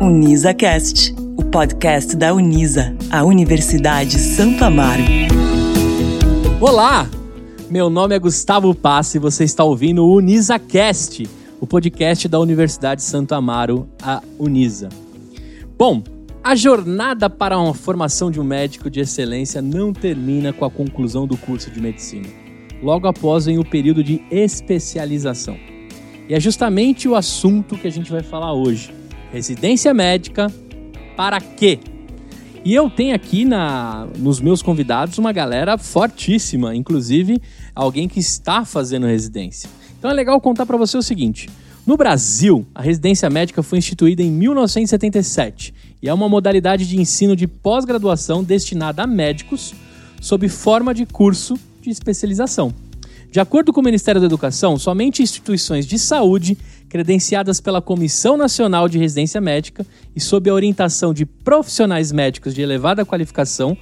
UnisaCast, o podcast da Unisa, a Universidade Santo Amaro. Olá! Meu nome é Gustavo Passi e você está ouvindo o UnisaCast, o podcast da Universidade Santo Amaro, a Unisa. Bom, a jornada para a formação de um médico de excelência não termina com a conclusão do curso de medicina. Logo após vem o período de especialização. E é justamente o assunto que a gente vai falar hoje. Residência médica para quê? E eu tenho aqui na, nos meus convidados uma galera fortíssima, inclusive alguém que está fazendo residência. Então é legal contar para você o seguinte: no Brasil, a residência médica foi instituída em 1977 e é uma modalidade de ensino de pós-graduação destinada a médicos sob forma de curso de especialização. De acordo com o Ministério da Educação, somente instituições de saúde credenciadas pela Comissão Nacional de Residência Médica e sob a orientação de profissionais médicos de elevada qualificação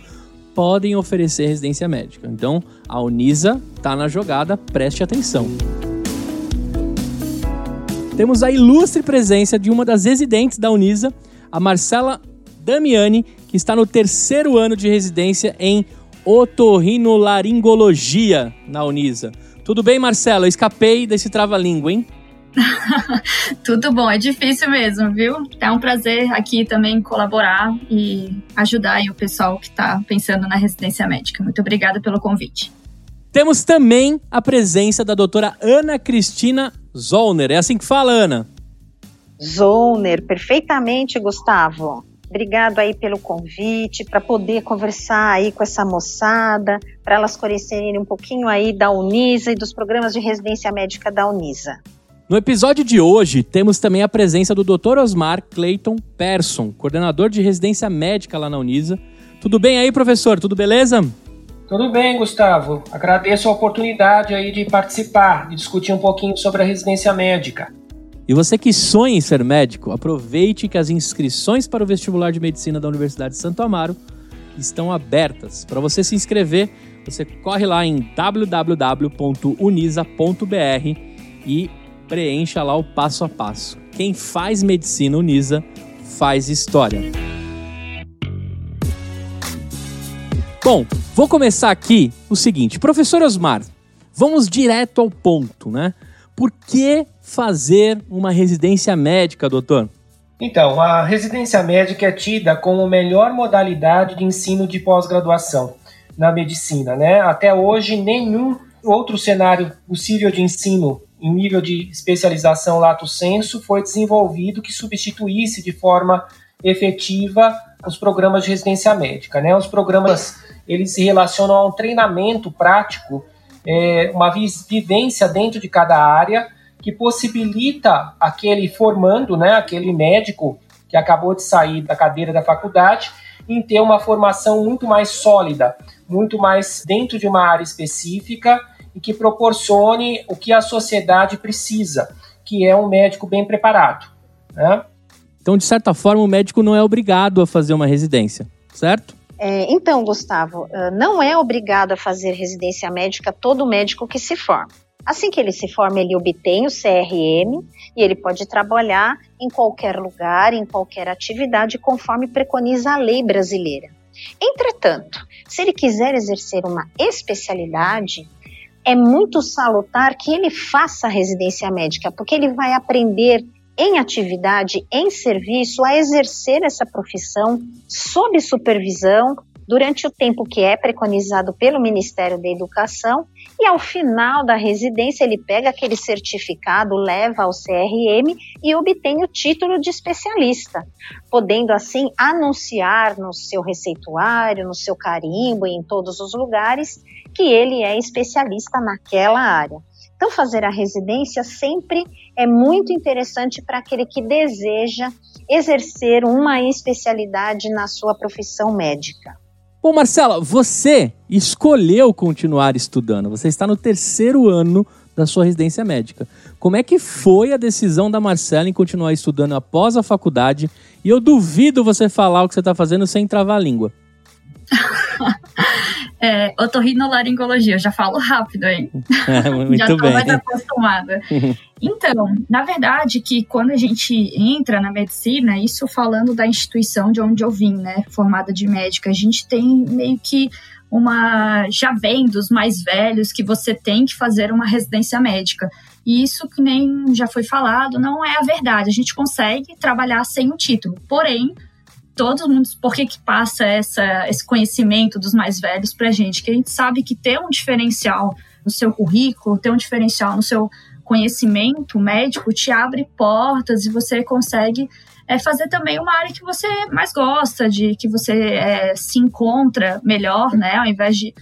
podem oferecer residência médica. Então, a Unisa está na jogada, preste atenção. Temos a ilustre presença de uma das residentes da Unisa, a Marcela Damiani, que está no terceiro ano de residência em otorrinolaringologia na Unisa. Tudo bem, Marcelo? Eu escapei desse trava-língua, hein? Tudo bom, é difícil mesmo, viu? É um prazer aqui também colaborar e ajudar o pessoal que está pensando na residência médica. Muito obrigada pelo convite. Temos também a presença da doutora Ana Cristina Zollner. É assim que fala, Ana? Zollner, perfeitamente, Gustavo. Obrigado aí pelo convite, para poder conversar aí com essa moçada, para elas conhecerem um pouquinho aí da Unisa e dos programas de residência médica da Unisa. No episódio de hoje, temos também a presença do Dr. Osmar Clayton Persson, coordenador de residência médica lá na Unisa. Tudo bem aí, professor? Tudo beleza? Tudo bem, Gustavo. Agradeço a oportunidade aí de participar, de discutir um pouquinho sobre a residência médica. E você que sonha em ser médico, aproveite que as inscrições para o vestibular de medicina da Universidade de Santo Amaro estão abertas. Para você se inscrever, você corre lá em www.unisa.br e preencha lá o passo a passo. Quem faz medicina Unisa faz história. Bom, vou começar aqui o seguinte, professor Osmar, vamos direto ao ponto, né? Por que fazer uma residência médica, doutor? Então, a residência médica é tida como a melhor modalidade de ensino de pós-graduação na medicina, né? Até hoje, nenhum outro cenário possível de ensino em nível de especialização lato sensu foi desenvolvido que substituísse de forma efetiva os programas de residência médica, né? Os programas eles se relacionam a um treinamento prático, é, uma vivência dentro de cada área que possibilita aquele formando, né, aquele médico que acabou de sair da cadeira da faculdade, em ter uma formação muito mais sólida, muito mais dentro de uma área específica e que proporcione o que a sociedade precisa, que é um médico bem preparado. Né? Então, de certa forma, o médico não é obrigado a fazer uma residência, certo? É, então, Gustavo, não é obrigado a fazer residência médica todo médico que se forma. Assim que ele se forma, ele obtém o CRM e ele pode trabalhar em qualquer lugar, em qualquer atividade, conforme preconiza a lei brasileira. Entretanto, se ele quiser exercer uma especialidade, é muito salutar que ele faça residência médica, porque ele vai aprender em atividade, em serviço, a exercer essa profissão sob supervisão durante o tempo que é preconizado pelo Ministério da Educação e ao final da residência ele pega aquele certificado, leva ao CRM e obtém o título de especialista, podendo assim anunciar no seu receituário, no seu carimbo e em todos os lugares que ele é especialista naquela área. Então, fazer a residência sempre é muito interessante para aquele que deseja exercer uma especialidade na sua profissão médica. Bom, Marcela, você escolheu continuar estudando. Você está no terceiro ano da sua residência médica. Como é que foi a decisão da Marcela em continuar estudando após a faculdade? E eu duvido você falar o que você está fazendo sem travar a língua. É, otorrinolaringologia, eu já falo rápido aí. É, muito já tô bem. mais acostumada. Então, na verdade, que quando a gente entra na medicina, isso falando da instituição de onde eu vim, né, formada de médica, a gente tem meio que uma já vem dos mais velhos que você tem que fazer uma residência médica. E isso que nem já foi falado, não é a verdade. A gente consegue trabalhar sem um título. Porém, todo mundo, por que que passa essa, esse conhecimento dos mais velhos pra gente? Que a gente sabe que ter um diferencial no seu currículo, ter um diferencial no seu conhecimento médico te abre portas e você consegue é, fazer também uma área que você mais gosta, de que você é, se encontra melhor, né? Ao invés de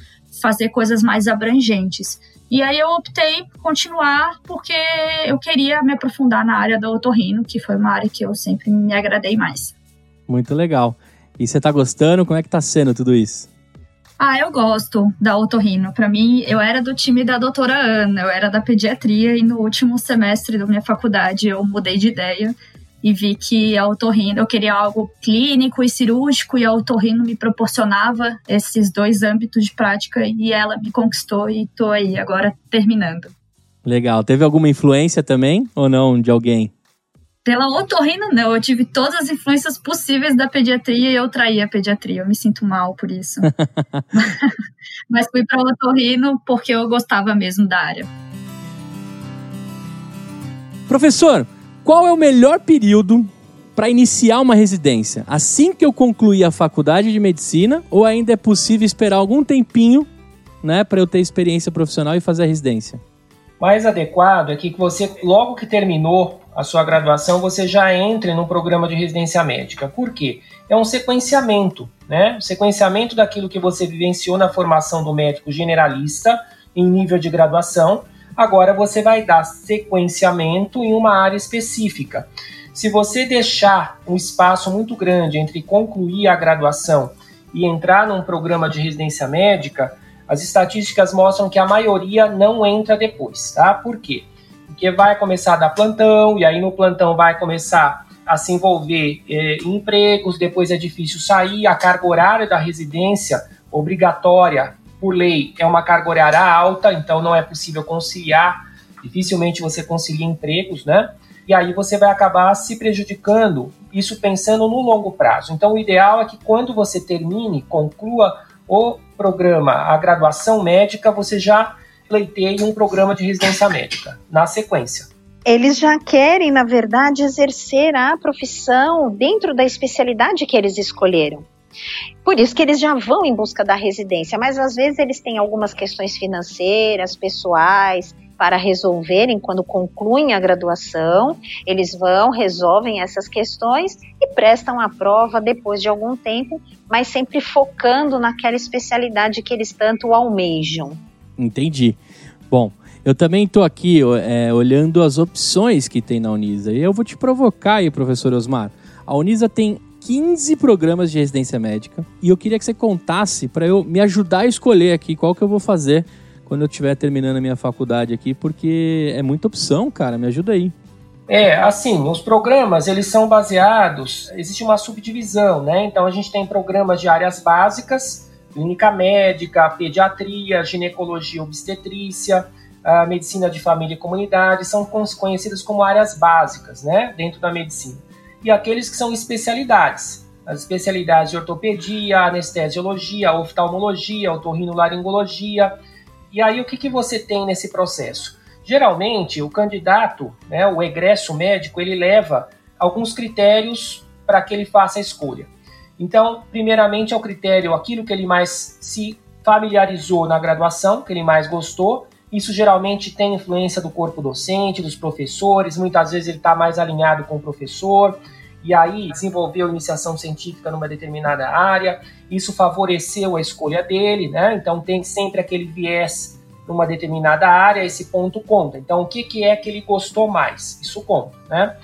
fazer coisas mais abrangentes. E aí eu optei por continuar porque eu queria me aprofundar na área do otorrino, que foi uma área que eu sempre me agradei mais. Muito legal. E você tá gostando? Como é que tá sendo tudo isso? Ah, eu gosto da otorrino. Para mim, eu era do time da doutora Ana, eu era da pediatria e no último semestre da minha faculdade eu mudei de ideia e vi que a otorrino, eu queria algo clínico e cirúrgico e a otorrino me proporcionava esses dois âmbitos de prática e ela me conquistou e tô aí agora terminando. Legal. Teve alguma influência também ou não de alguém? Pela otorrino, não. Eu tive todas as influências possíveis da pediatria e eu traí a pediatria. Eu me sinto mal por isso. Mas fui para otorrino porque eu gostava mesmo da área. Professor, qual é o melhor período para iniciar uma residência? Assim que eu concluir a faculdade de medicina ou ainda é possível esperar algum tempinho, né, para eu ter experiência profissional e fazer a residência? Mais adequado é que você, logo que terminou a sua graduação, você já entre no programa de residência médica. Por quê? É um sequenciamento, né? sequenciamento daquilo que você vivenciou na formação do médico generalista em nível de graduação. Agora você vai dar sequenciamento em uma área específica. Se você deixar um espaço muito grande entre concluir a graduação e entrar num programa de residência médica, as estatísticas mostram que a maioria não entra depois, tá? Por quê? Porque vai começar a dar plantão, e aí no plantão vai começar a se envolver eh, em empregos, depois é difícil sair, a carga horária da residência obrigatória por lei é uma carga horária alta, então não é possível conciliar, dificilmente você concilia empregos, né? E aí você vai acabar se prejudicando, isso pensando no longo prazo. Então o ideal é que quando você termine, conclua o programa, a graduação médica, você já pleiteie um programa de residência médica na sequência. Eles já querem, na verdade, exercer a profissão dentro da especialidade que eles escolheram. Por isso que eles já vão em busca da residência, mas às vezes eles têm algumas questões financeiras, pessoais, para resolverem quando concluem a graduação. Eles vão, resolvem essas questões e prestam a prova depois de algum tempo, mas sempre focando naquela especialidade que eles tanto almejam. Entendi. Bom, eu também estou aqui é, olhando as opções que tem na Unisa. E eu vou te provocar aí, professor Osmar. A Unisa tem 15 programas de residência médica e eu queria que você contasse para eu me ajudar a escolher aqui qual que eu vou fazer quando eu estiver terminando a minha faculdade aqui, porque é muita opção, cara. Me ajuda aí. É, assim, os programas, eles são baseados, existe uma subdivisão, né? Então a gente tem programas de áreas básicas, clínica médica, pediatria, ginecologia, obstetrícia, a medicina de família e comunidade, são conhecidas como áreas básicas, né, dentro da medicina. E aqueles que são especialidades, as especialidades de ortopedia, anestesiologia, oftalmologia, otorrinolaringologia. E aí o que, que você tem nesse processo? Geralmente, o candidato, né, o egresso médico, ele leva alguns critérios para que ele faça a escolha. Então, primeiramente é o critério, aquilo que ele mais se familiarizou na graduação, que ele mais gostou. Isso geralmente tem influência do corpo docente, dos professores, muitas vezes ele está mais alinhado com o professor, e aí desenvolveu iniciação científica numa determinada área, isso favoreceu a escolha dele, né? Então tem sempre aquele viés numa determinada área, esse ponto conta. Então, o que, que é que ele gostou mais? Isso conta, né?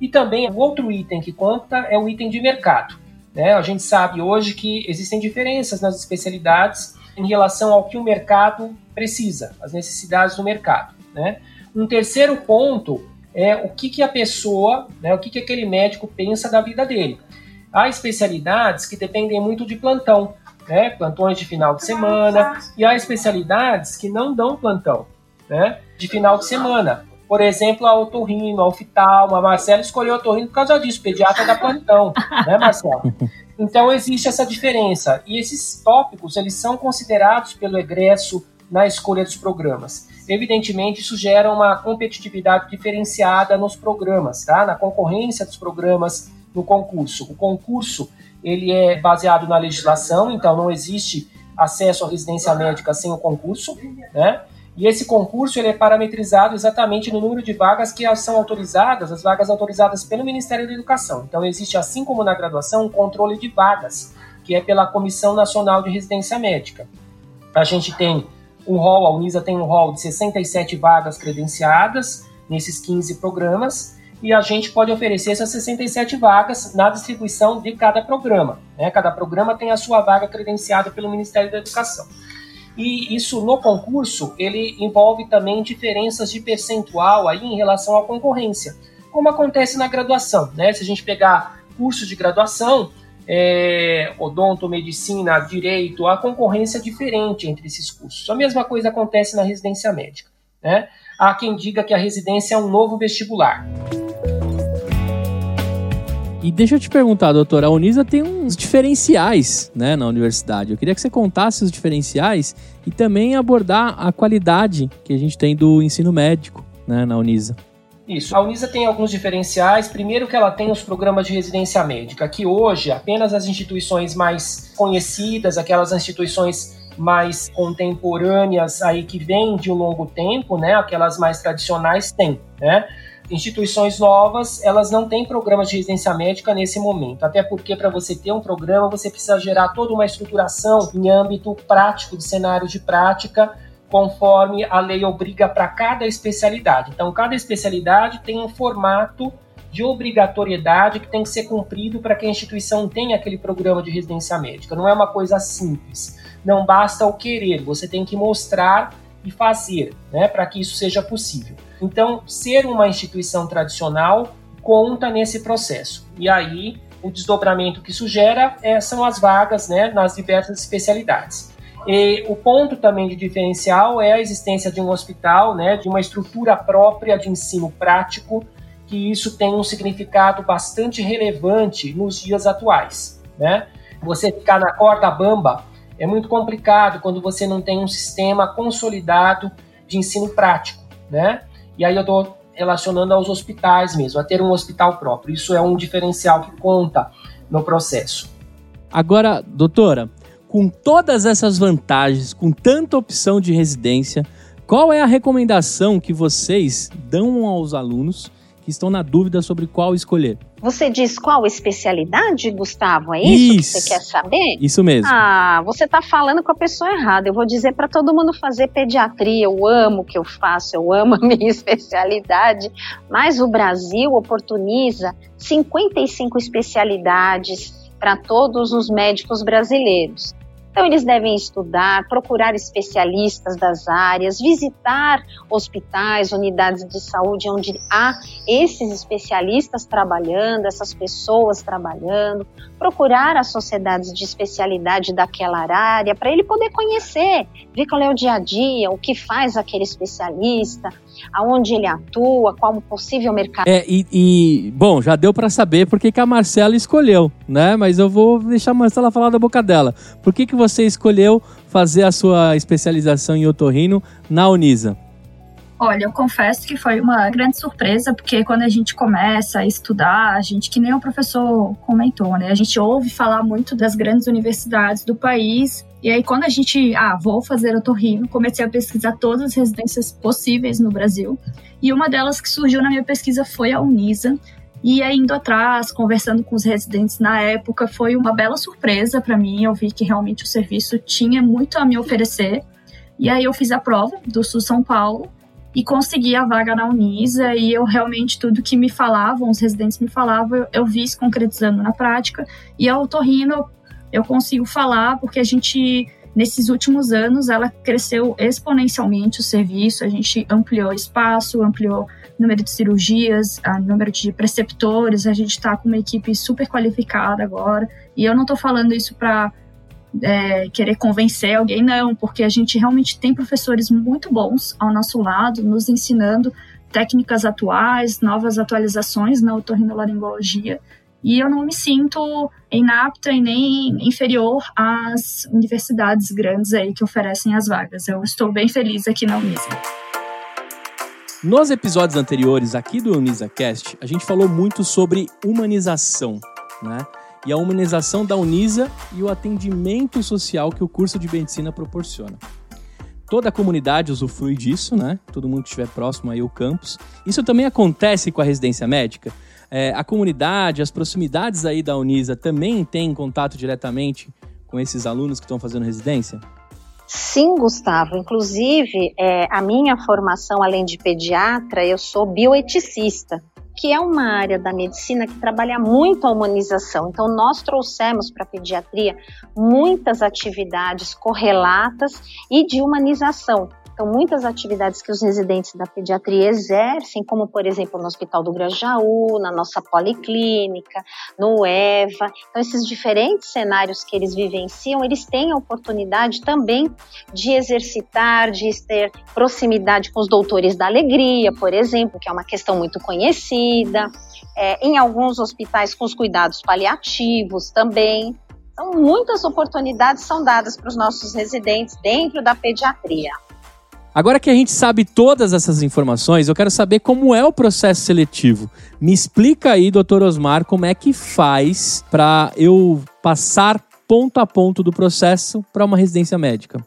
E também o outro item que conta é o item de mercado. Né? A gente sabe hoje que existem diferenças nas especialidades em relação ao que o mercado precisa, as necessidades do mercado. Né? Um terceiro ponto é o que, que a pessoa, né, o que, que aquele médico pensa da vida dele. Há especialidades que dependem muito de plantão. né? plantões de final de semana, e há especialidades que não dão plantão né? de final de semana. Por exemplo, a otorrino, a oftalmo, a Marcela escolheu a otorrino por causa disso, pediatra da plantão, né, Marcelo? Então existe essa diferença e esses tópicos eles são considerados pelo egresso na escolha dos programas. Evidentemente, isso gera uma competitividade diferenciada nos programas, tá? Na concorrência dos programas no concurso. O concurso ele é baseado na legislação, então não existe acesso à residência médica sem o concurso, né? E esse concurso ele é parametrizado exatamente no número de vagas que são autorizadas, as vagas autorizadas pelo Ministério da Educação. Então existe, assim como na graduação, um controle de vagas, que é pela Comissão Nacional de Residência Médica. A gente tem um rol, a Unisa tem um rol de 67 vagas credenciadas nesses 15 programas, e a gente pode oferecer essas 67 vagas na distribuição de cada programa. Né? Cada programa tem a sua vaga credenciada pelo Ministério da Educação. E isso no concurso, ele envolve também diferenças de percentual aí em relação à concorrência, como acontece na graduação, né? Se a gente pegar cursos de graduação, é, odonto, medicina, direito, a concorrência é diferente entre esses cursos. A mesma coisa acontece na residência médica, né? Há quem diga que a residência é um novo vestibular. E deixa eu te perguntar, doutora, a Unisa tem uns diferenciais né, na universidade. Eu queria que você contasse os diferenciais e também abordar a qualidade que a gente tem do ensino médico né, na Unisa. Isso. A Unisa tem alguns diferenciais. Primeiro que ela tem os programas de residência médica, que hoje apenas as instituições mais conhecidas, aquelas instituições mais contemporâneas aí que vêm de um longo tempo, né, aquelas mais tradicionais têm, né? Instituições novas, elas não têm programas de residência médica nesse momento. Até porque, para você ter um programa, você precisa gerar toda uma estruturação em âmbito prático, de cenário de prática, conforme a lei obriga para cada especialidade. Então, cada especialidade tem um formato de obrigatoriedade que tem que ser cumprido para que a instituição tenha aquele programa de residência médica. Não é uma coisa simples. Não basta o querer, você tem que mostrar e fazer, né, para que isso seja possível. Então, ser uma instituição tradicional conta nesse processo. E aí, o desdobramento que isso gera é, são as vagas né, nas diversas especialidades. E o ponto também de diferencial é a existência de um hospital, né, de uma estrutura própria de ensino prático, que isso tem um significado bastante relevante nos dias atuais. Né? Você ficar na corda bamba é muito complicado quando você não tem um sistema consolidado de ensino prático. Né? E aí eu estou relacionando aos hospitais mesmo, a ter um hospital próprio. Isso é um diferencial que conta no processo. Agora, doutora, com todas essas vantagens, com tanta opção de residência, qual é a recomendação que vocês dão aos alunos que estão na dúvida sobre qual escolher. Você diz qual especialidade, Gustavo? É isso, isso, que você quer saber? Isso mesmo. Ah, você está falando com a pessoa errada. Eu vou dizer para todo mundo fazer pediatria. Eu amo o que eu faço, eu amo a minha especialidade. Mas o Brasil oportuniza 55 especialidades para todos os médicos brasileiros. Então, eles devem estudar, procurar especialistas das áreas, visitar hospitais, unidades de saúde onde há esses especialistas trabalhando, essas pessoas trabalhando, procurar as sociedades de especialidade daquela área para ele poder conhecer, ver qual é o dia a dia, o que faz aquele especialista, aonde ele atua, qual o possível mercado. É, e, e bom, já deu para saber por que, a Marcela escolheu, né? Mas eu vou deixar a Marcela falar da boca dela. Por que, que você escolheu fazer a sua especialização em otorrino na Unisa? Olha, eu confesso que foi uma grande surpresa, porque quando a gente começa a estudar, a gente, que nem o professor comentou, né? A gente ouve falar muito das grandes universidades do país. E aí, quando a gente, ah, vou fazer otorrino, comecei a pesquisar todas as residências possíveis no Brasil. E uma delas que surgiu na minha pesquisa foi a Unisa. E indo atrás, conversando com os residentes na época, foi uma bela surpresa para mim. Eu vi que realmente o serviço tinha muito a me oferecer. E aí, eu fiz a prova do Sul São Paulo e consegui a vaga na Unisa e eu realmente tudo que me falavam, os residentes me falavam, eu, eu vi se concretizando na prática e a Otorrino eu consigo falar porque a gente nesses últimos anos ela cresceu exponencialmente o serviço, a gente ampliou espaço, ampliou número de cirurgias, a número de preceptores, a gente está com uma equipe super qualificada agora e eu não estou falando isso para é, querer convencer alguém, não, porque a gente realmente tem professores muito bons ao nosso lado, nos ensinando técnicas atuais, novas atualizações na otorrinolaringologia, e eu não me sinto inapta e nem inferior às universidades grandes aí que oferecem as vagas. Eu estou bem feliz aqui na Unisa. Nos episódios anteriores aqui do UnisaCast, a gente falou muito sobre humanização, né? E a humanização da Unisa e o atendimento social que o curso de medicina proporciona. Toda a comunidade usufrui disso, né? Todo mundo que estiver próximo aí ao campus. Isso também acontece com a residência médica. É, a comunidade, as proximidades aí da Unisa também têm contato diretamente com esses alunos que estão fazendo residência? Sim, Gustavo. Inclusive, é, a minha formação, além de pediatra, eu sou bioeticista, que é uma área da medicina que trabalha muito a humanização. Então, nós trouxemos para a pediatria muitas atividades correlatas e de humanização. Então, muitas atividades que os residentes da pediatria exercem, como por exemplo no Hospital do Grajaú, na nossa policlínica, no EVA. Então, esses diferentes cenários que eles vivenciam, eles têm a oportunidade também de exercitar, de ter proximidade com os doutores da alegria, por exemplo, que é uma questão muito conhecida. É, em alguns hospitais com os cuidados paliativos também. Então, muitas oportunidades são dadas para os nossos residentes dentro da pediatria. Agora que a gente sabe todas essas informações, eu quero saber como é o processo seletivo. Me explica aí, doutor Osmar, como é que faz para eu passar ponto a ponto do processo para uma residência médica.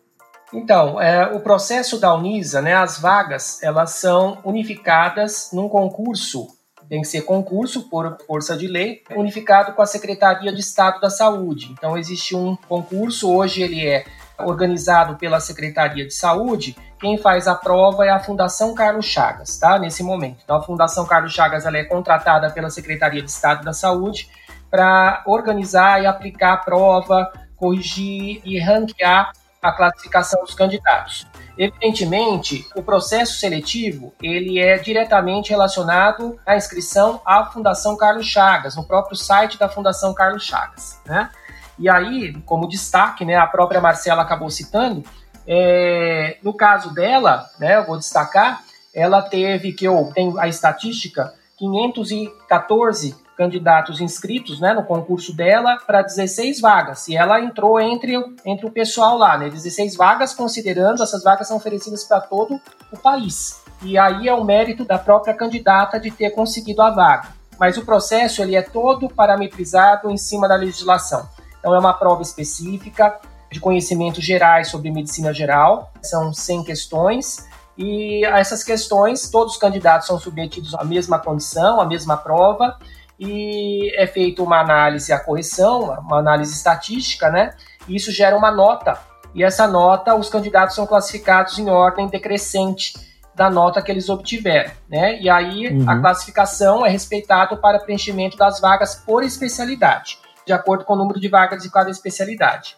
Então, é, o processo da Unisa, né, as vagas, elas são unificadas num concurso, tem que ser concurso por força de lei, unificado com a Secretaria de Estado da Saúde. Então, existe um concurso, hoje ele é organizado pela Secretaria de Saúde, quem faz a prova é a Fundação Carlos Chagas, tá? Nesse momento. Então, a Fundação Carlos Chagas ela é contratada pela Secretaria de Estado da Saúde para organizar e aplicar a prova, corrigir e ranquear a classificação dos candidatos. Evidentemente, o processo seletivo ele é diretamente relacionado à inscrição à Fundação Carlos Chagas, no próprio site da Fundação Carlos Chagas, né? E aí, como destaque, né, a própria Marcela acabou citando, é, no caso dela, né, eu vou destacar, ela teve, que eu tenho a estatística, 514 candidatos inscritos né, no concurso dela para 16 vagas. E ela entrou entre, entre o pessoal lá, né? 16 vagas, considerando essas vagas são oferecidas para todo o país. E aí é o mérito da própria candidata de ter conseguido a vaga. Mas o processo ele é todo parametrizado em cima da legislação. Então, é uma prova específica de conhecimentos gerais sobre medicina geral, são 100 questões. E essas questões, todos os candidatos são submetidos à mesma condição, à mesma prova, e é feita uma análise, a correção, uma análise estatística, né? E isso gera uma nota. E essa nota, os candidatos são classificados em ordem decrescente da nota que eles obtiveram, né? E aí uhum. a classificação é respeitada para preenchimento das vagas por especialidade de acordo com o número de vagas de cada especialidade.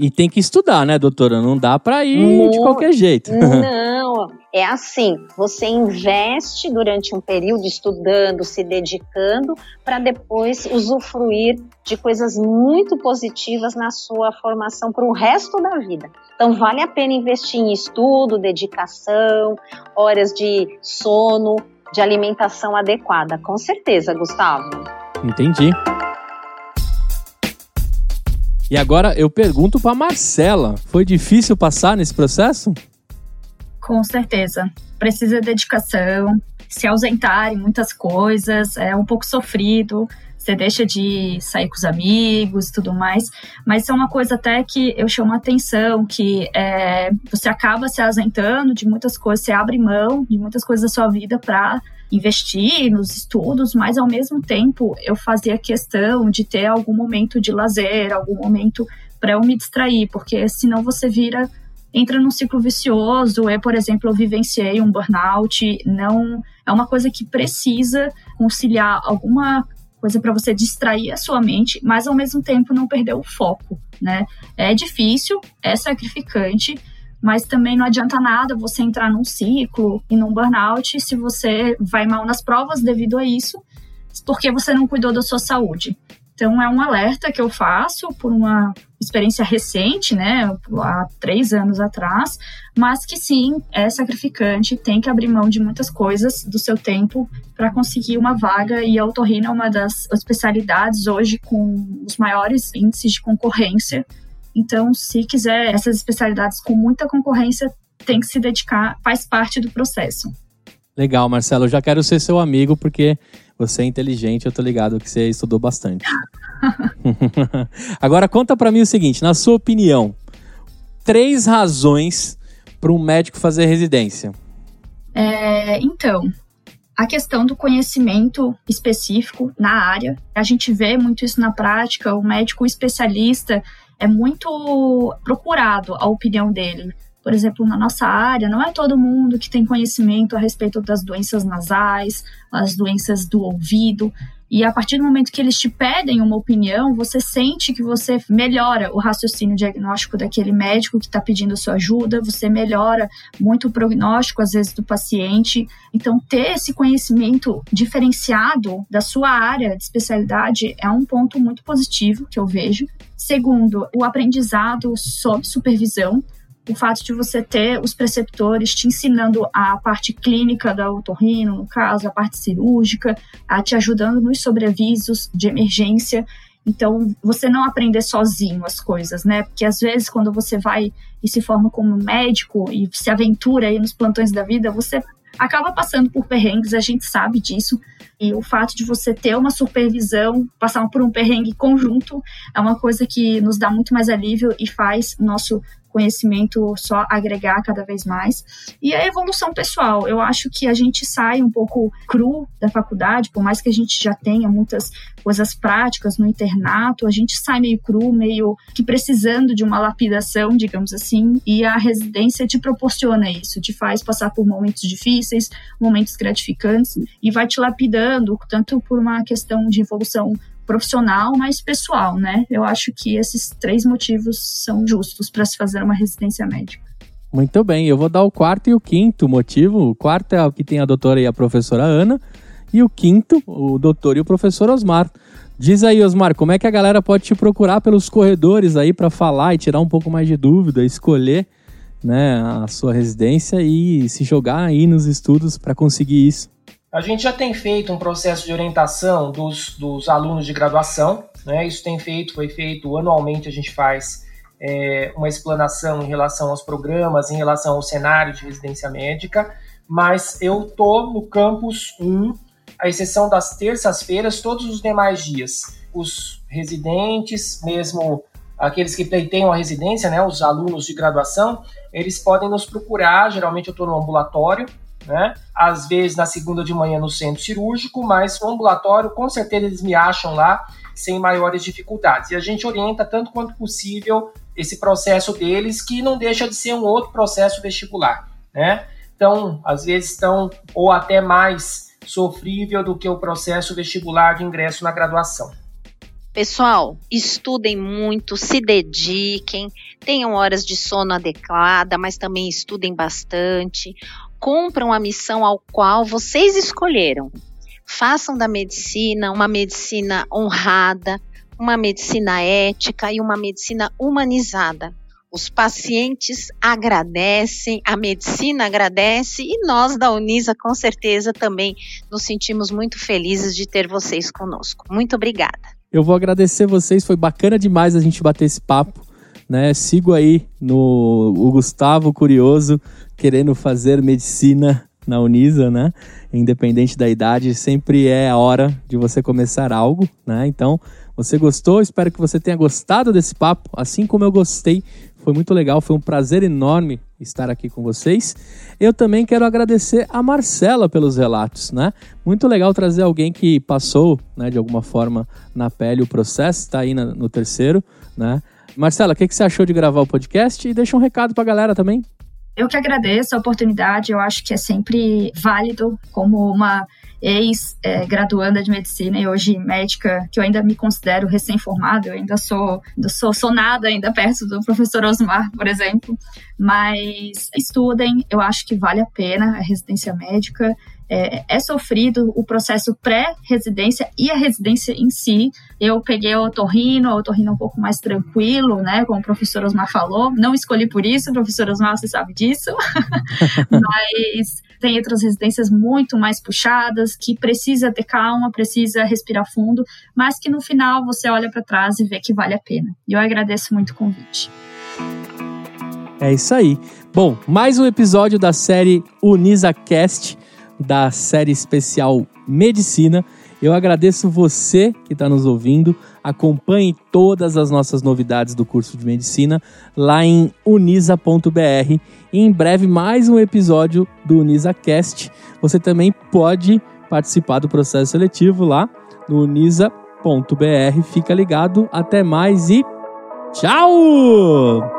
E tem que estudar, né, doutora? Não dá para ir de qualquer jeito. Não, é assim: você investe durante um período estudando, se dedicando, para depois usufruir de coisas muito positivas na sua formação para o resto da vida. Então, vale a pena investir em estudo, dedicação, horas de sono, de alimentação adequada. Com certeza, Gustavo. Entendi. E agora eu pergunto para Marcela, foi difícil passar nesse processo? Com certeza. Precisa de dedicação, se ausentar em muitas coisas, é um pouco sofrido, você deixa de sair com os amigos tudo mais, mas é uma coisa até que eu chamo a atenção, que é, você acaba se ausentando de muitas coisas, você abre mão de muitas coisas da sua vida para investir nos estudos, mas ao mesmo tempo eu fazia questão de ter algum momento de lazer, algum momento para eu me distrair, porque senão você vira entra num ciclo vicioso. Eu, por exemplo, eu vivenciei um burnout, não é uma coisa que precisa conciliar alguma coisa para você distrair a sua mente, mas ao mesmo tempo não perder o foco, né? É difícil, é sacrificante, mas também não adianta nada você entrar num ciclo e num burnout se você vai mal nas provas devido a isso, porque você não cuidou da sua saúde. Então, é um alerta que eu faço por uma experiência recente, né, há três anos atrás, mas que sim, é sacrificante, tem que abrir mão de muitas coisas do seu tempo para conseguir uma vaga e a otorrina é uma das especialidades hoje com os maiores índices de concorrência. Então, se quiser essas especialidades com muita concorrência, tem que se dedicar, faz parte do processo. Legal, Marcelo, eu já quero ser seu amigo porque você é inteligente, eu tô ligado que você estudou bastante. Agora conta para mim o seguinte, na sua opinião, três razões para um médico fazer residência. É, então, a questão do conhecimento específico na área, a gente vê muito isso na prática. O médico especialista é muito procurado a opinião dele por exemplo, na nossa área, não é todo mundo que tem conhecimento a respeito das doenças nasais, as doenças do ouvido. E a partir do momento que eles te pedem uma opinião, você sente que você melhora o raciocínio diagnóstico daquele médico que está pedindo sua ajuda, você melhora muito o prognóstico, às vezes, do paciente. Então, ter esse conhecimento diferenciado da sua área de especialidade é um ponto muito positivo que eu vejo. Segundo, o aprendizado sob supervisão o fato de você ter os preceptores te ensinando a parte clínica da otorrino, no caso, a parte cirúrgica, a te ajudando nos sobreavisos de emergência. Então, você não aprender sozinho as coisas, né? Porque às vezes, quando você vai e se forma como médico e se aventura aí nos plantões da vida, você acaba passando por perrengues, a gente sabe disso. E o fato de você ter uma supervisão, passar por um perrengue conjunto, é uma coisa que nos dá muito mais alívio e faz nosso conhecimento só agregar cada vez mais. E a evolução pessoal, eu acho que a gente sai um pouco cru da faculdade, por mais que a gente já tenha muitas coisas práticas no internato, a gente sai meio cru, meio que precisando de uma lapidação, digamos assim, e a residência te proporciona isso, te faz passar por momentos difíceis, momentos gratificantes e vai te lapidando, tanto por uma questão de evolução profissional, mas pessoal, né? Eu acho que esses três motivos são justos para se fazer uma residência médica. Muito bem, eu vou dar o quarto e o quinto motivo. O quarto é o que tem a doutora e a professora Ana, e o quinto, o doutor e o professor Osmar. Diz aí, Osmar, como é que a galera pode te procurar pelos corredores aí para falar e tirar um pouco mais de dúvida, escolher né, a sua residência e se jogar aí nos estudos para conseguir isso? A gente já tem feito um processo de orientação dos, dos alunos de graduação, né? Isso tem feito, foi feito anualmente, a gente faz é, uma explanação em relação aos programas, em relação ao cenário de residência médica, mas eu tô no campus 1, à exceção das terças-feiras, todos os demais dias. Os residentes, mesmo aqueles que tenham a residência, né, os alunos de graduação, eles podem nos procurar, geralmente eu estou no ambulatório, né? Às vezes na segunda de manhã no centro cirúrgico, mas o ambulatório, com certeza eles me acham lá sem maiores dificuldades. E a gente orienta tanto quanto possível esse processo deles, que não deixa de ser um outro processo vestibular, né? Então, às vezes estão ou até mais sofrível do que o processo vestibular de ingresso na graduação. Pessoal, estudem muito, se dediquem, tenham horas de sono adequada, mas também estudem bastante cumpram a missão ao qual vocês escolheram. Façam da medicina uma medicina honrada, uma medicina ética e uma medicina humanizada. Os pacientes agradecem, a medicina agradece e nós da Unisa com certeza também nos sentimos muito felizes de ter vocês conosco. Muito obrigada. Eu vou agradecer vocês, foi bacana demais a gente bater esse papo. Né? Sigo aí no o Gustavo Curioso, querendo fazer medicina na Unisa, né? Independente da idade, sempre é a hora de você começar algo, né? Então, você gostou? Espero que você tenha gostado desse papo, assim como eu gostei. Foi muito legal, foi um prazer enorme estar aqui com vocês. Eu também quero agradecer a Marcela pelos relatos, né? Muito legal trazer alguém que passou, né, de alguma forma na pele o processo, está aí no terceiro, né? Marcela, o que, que você achou de gravar o podcast? E deixa um recado para a galera também. Eu que agradeço a oportunidade, eu acho que é sempre válido como uma ex-graduanda de medicina e hoje médica, que eu ainda me considero recém-formada, eu ainda sou, sou, sou nada ainda perto do professor Osmar, por exemplo. Mas estudem, eu acho que vale a pena a residência médica é, é sofrido o processo pré-residência e a residência em si. Eu peguei o otorrino, o otorrino é um pouco mais tranquilo, né? Como o professor Osmar falou. Não escolhi por isso, professor Osmar, você sabe disso. Mas tem outras residências muito mais puxadas, que precisa ter calma, precisa respirar fundo, mas que no final você olha para trás e vê que vale a pena. E eu agradeço muito o convite. É isso aí. Bom, mais um episódio da série UnisaCast da série especial Medicina. Eu agradeço você que está nos ouvindo. Acompanhe todas as nossas novidades do curso de medicina lá em unisa.br. Em breve, mais um episódio do UnisaCast. Você também pode participar do processo seletivo lá no unisa.br. Fica ligado. Até mais e tchau!